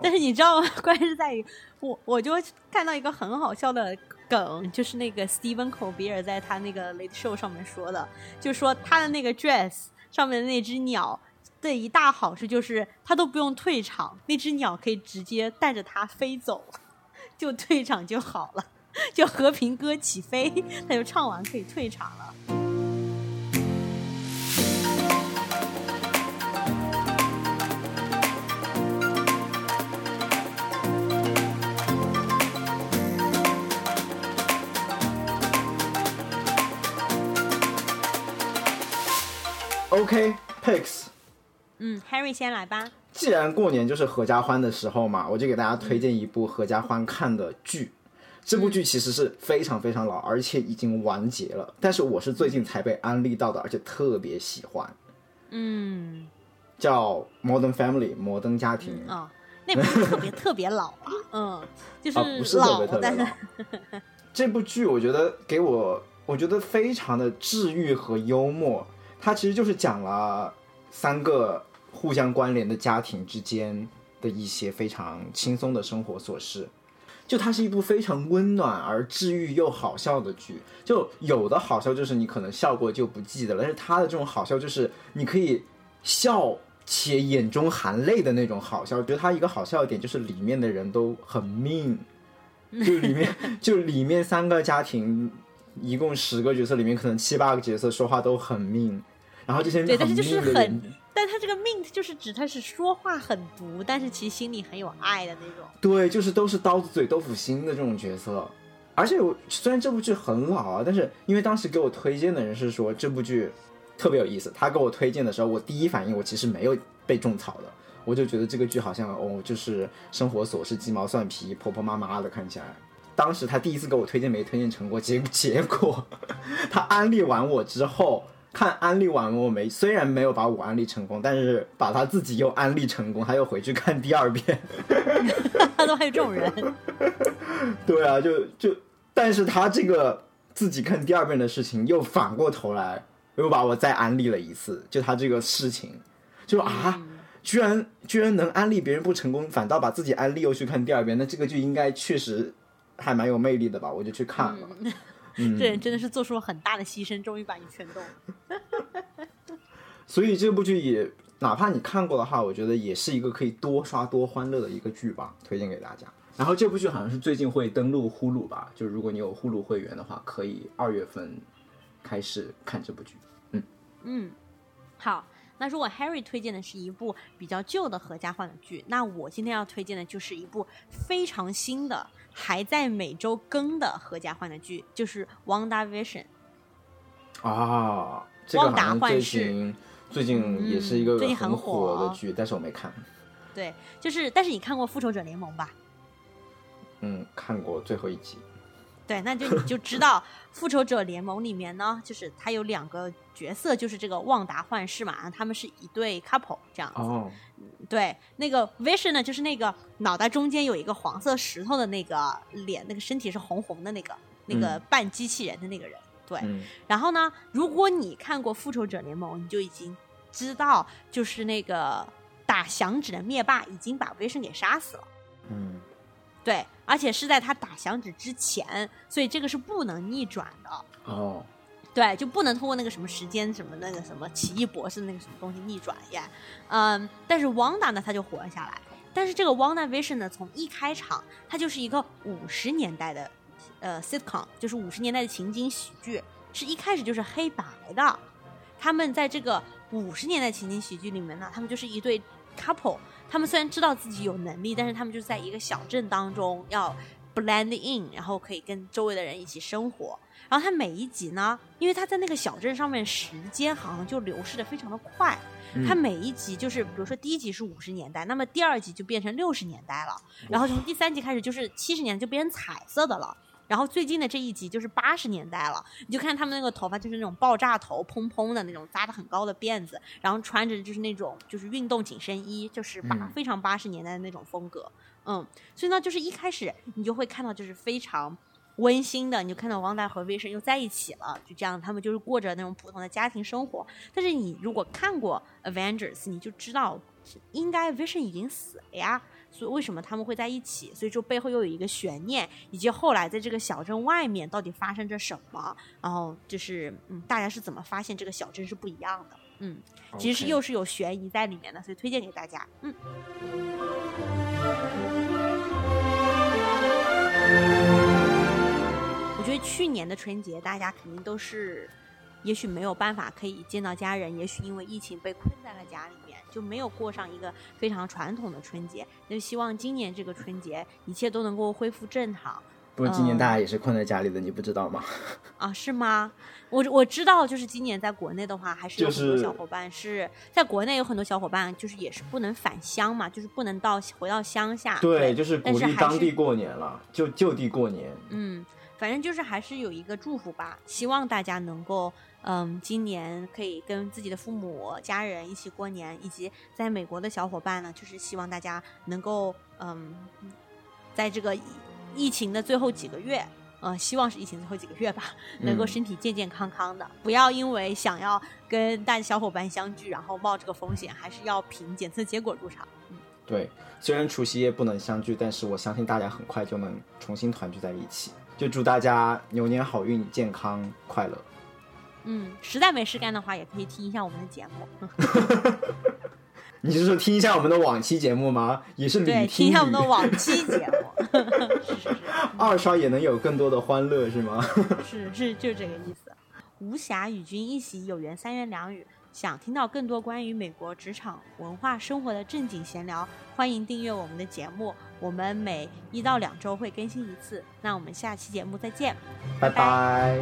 但是你知道吗？关键是在于我，我就看到一个很好笑的。梗就是那个 Stephen Colbert 在他那个 Late Show 上面说的，就说他的那个 dress 上面的那只鸟的一大好处就是他都不用退场，那只鸟可以直接带着他飞走，就退场就好了，就和平鸽起飞，他就唱完可以退场了。OK，Pix，嗯，Harry 先来吧。既然过年就是合家欢的时候嘛，我就给大家推荐一部合家欢看的剧。这部剧其实是非常非常老，而且已经完结了，但是我是最近才被安利到的，而且特别喜欢。嗯，叫《Modern Family》摩登家庭。啊，那不是特别特别老啊，嗯，就是不是特别特别老。这部剧我觉得给我，我觉得非常的治愈和幽默。它其实就是讲了三个互相关联的家庭之间的一些非常轻松的生活琐事，就它是一部非常温暖而治愈又好笑的剧。就有的好笑就是你可能笑过就不记得了，但是它的这种好笑就是你可以笑且眼中含泪的那种好笑。觉得它一个好笑的点就是里面的人都很命，就里面 就里面三个家庭一共十个角色里面可能七八个角色说话都很命。然后这些对，但是就是很，但他这个命就是指他是说话很毒，但是其实心里很有爱的那种。对，就是都是刀子嘴豆腐心的这种角色。而且我虽然这部剧很老啊，但是因为当时给我推荐的人是说这部剧特别有意思，他给我推荐的时候，我第一反应我其实没有被种草的，我就觉得这个剧好像哦，就是生活琐事、鸡毛蒜皮、婆婆妈妈的，看起来。当时他第一次给我推荐没推荐成过，结结果 他安利完我之后，看安利完我没，虽然没有把我安利成功，但是把他自己又安利成功，他又回去看第二遍。他都还有这种人。对啊，就就，但是他这个自己看第二遍的事情，又反过头来又把我再安利了一次。就他这个事情，就啊，居然居然能安利别人不成功，反倒把自己安利又去看第二遍，那这个剧应该确实。还蛮有魅力的吧，我就去看了。这人真的是做出了很大的牺牲，终于把你劝动了。所以这部剧也，哪怕你看过的话，我觉得也是一个可以多刷多欢乐的一个剧吧，推荐给大家。然后这部剧好像是最近会登录呼噜吧，就如果你有呼噜会员的话，可以二月份开始看这部剧。嗯嗯，好。那如果 Harry 推荐的是一部比较旧的合家欢的剧，那我今天要推荐的就是一部非常新的。还在每周更的合家欢的剧就是《Wanda Vision》啊，旺达幻视最近也是一个很火的剧，但是我没看。对，就是但是你看过《复仇者联盟》吧？嗯，看过最后一集。对，那就你就知道《复仇者联盟》里面呢，就是他有两个角色，就是这个旺达幻视嘛，他们是一对 couple 这样子。哦。对，那个 Vision 呢，就是那个脑袋中间有一个黄色石头的那个脸，那个身体是红红的那个，那个半机器人的那个人。对。然后呢，如果你看过《复仇者联盟》，你就已经知道，就是那个打响指的灭霸已经把 Vision 给杀死了。嗯。对，而且是在他打响指之前，所以这个是不能逆转的。哦，对，就不能通过那个什么时间什么那个什么奇异博士那个什么东西逆转耶。嗯，但是汪达呢，他就活了下来。但是这个汪达 Vision 呢，从一开场，它就是一个五十年代的呃 sitcom，就是五十年代的情景喜剧，是一开始就是黑白的。他们在这个五十年代情景喜剧里面呢，他们就是一对 couple。他们虽然知道自己有能力，但是他们就是在一个小镇当中要 blend in，然后可以跟周围的人一起生活。然后他每一集呢，因为他在那个小镇上面，时间好像就流逝的非常的快。他每一集就是，比如说第一集是五十年代，那么第二集就变成六十年代了，然后从第三集开始就是七十年就变成彩色的了。然后最近的这一集就是八十年代了，你就看他们那个头发就是那种爆炸头，蓬蓬的那种扎的很高的辫子，然后穿着就是那种就是运动紧身衣，就是八非常八十年代的那种风格，嗯，所以呢，就是一开始你就会看到就是非常温馨的，你就看到王达和 Vision 又在一起了，就这样他们就是过着那种普通的家庭生活。但是你如果看过 Avengers，你就知道应该 Vision 已经死了呀。所以为什么他们会在一起？所以就背后又有一个悬念，以及后来在这个小镇外面到底发生着什么？然后就是嗯，大家是怎么发现这个小镇是不一样的？嗯，其实是又是有悬疑在里面的，所以推荐给大家。嗯，我觉得去年的春节大家肯定都是，也许没有办法可以见到家人，也许因为疫情被困在了家里。就没有过上一个非常传统的春节，就希望今年这个春节一切都能够恢复正常。不过今年大家也是困在家里的，你不知道吗？啊，是吗？我我知道，就是今年在国内的话，还是有很多小伙伴是在国内有很多小伙伴就是也是不能返乡嘛，就是不能到回到乡下。对，就是鼓励当地过年了，就就地过年。嗯，反正就是还是有一个祝福吧，希望大家能够。嗯，今年可以跟自己的父母、家人一起过年，以及在美国的小伙伴呢，就是希望大家能够嗯，在这个疫情的最后几个月，呃，希望是疫情最后几个月吧，能够身体健健康康的，不要因为想要跟大小伙伴相聚，然后冒这个风险，还是要凭检测结果入场。嗯，对，虽然除夕夜不能相聚，但是我相信大家很快就能重新团聚在一起。就祝大家牛年好运、健康、快乐。嗯，实在没事干的话，也可以听一下我们的节目。你是说听一下我们的往期节目吗？也是对，听一下我们的往期节目。是是是，二刷也能有更多的欢乐，是吗？是是，就这个意思。无暇与君一席，有缘三言两语。想听到更多关于美国职场文化生活的正经闲聊，欢迎订阅我们的节目。我们每一到两周会更新一次。那我们下期节目再见，拜拜。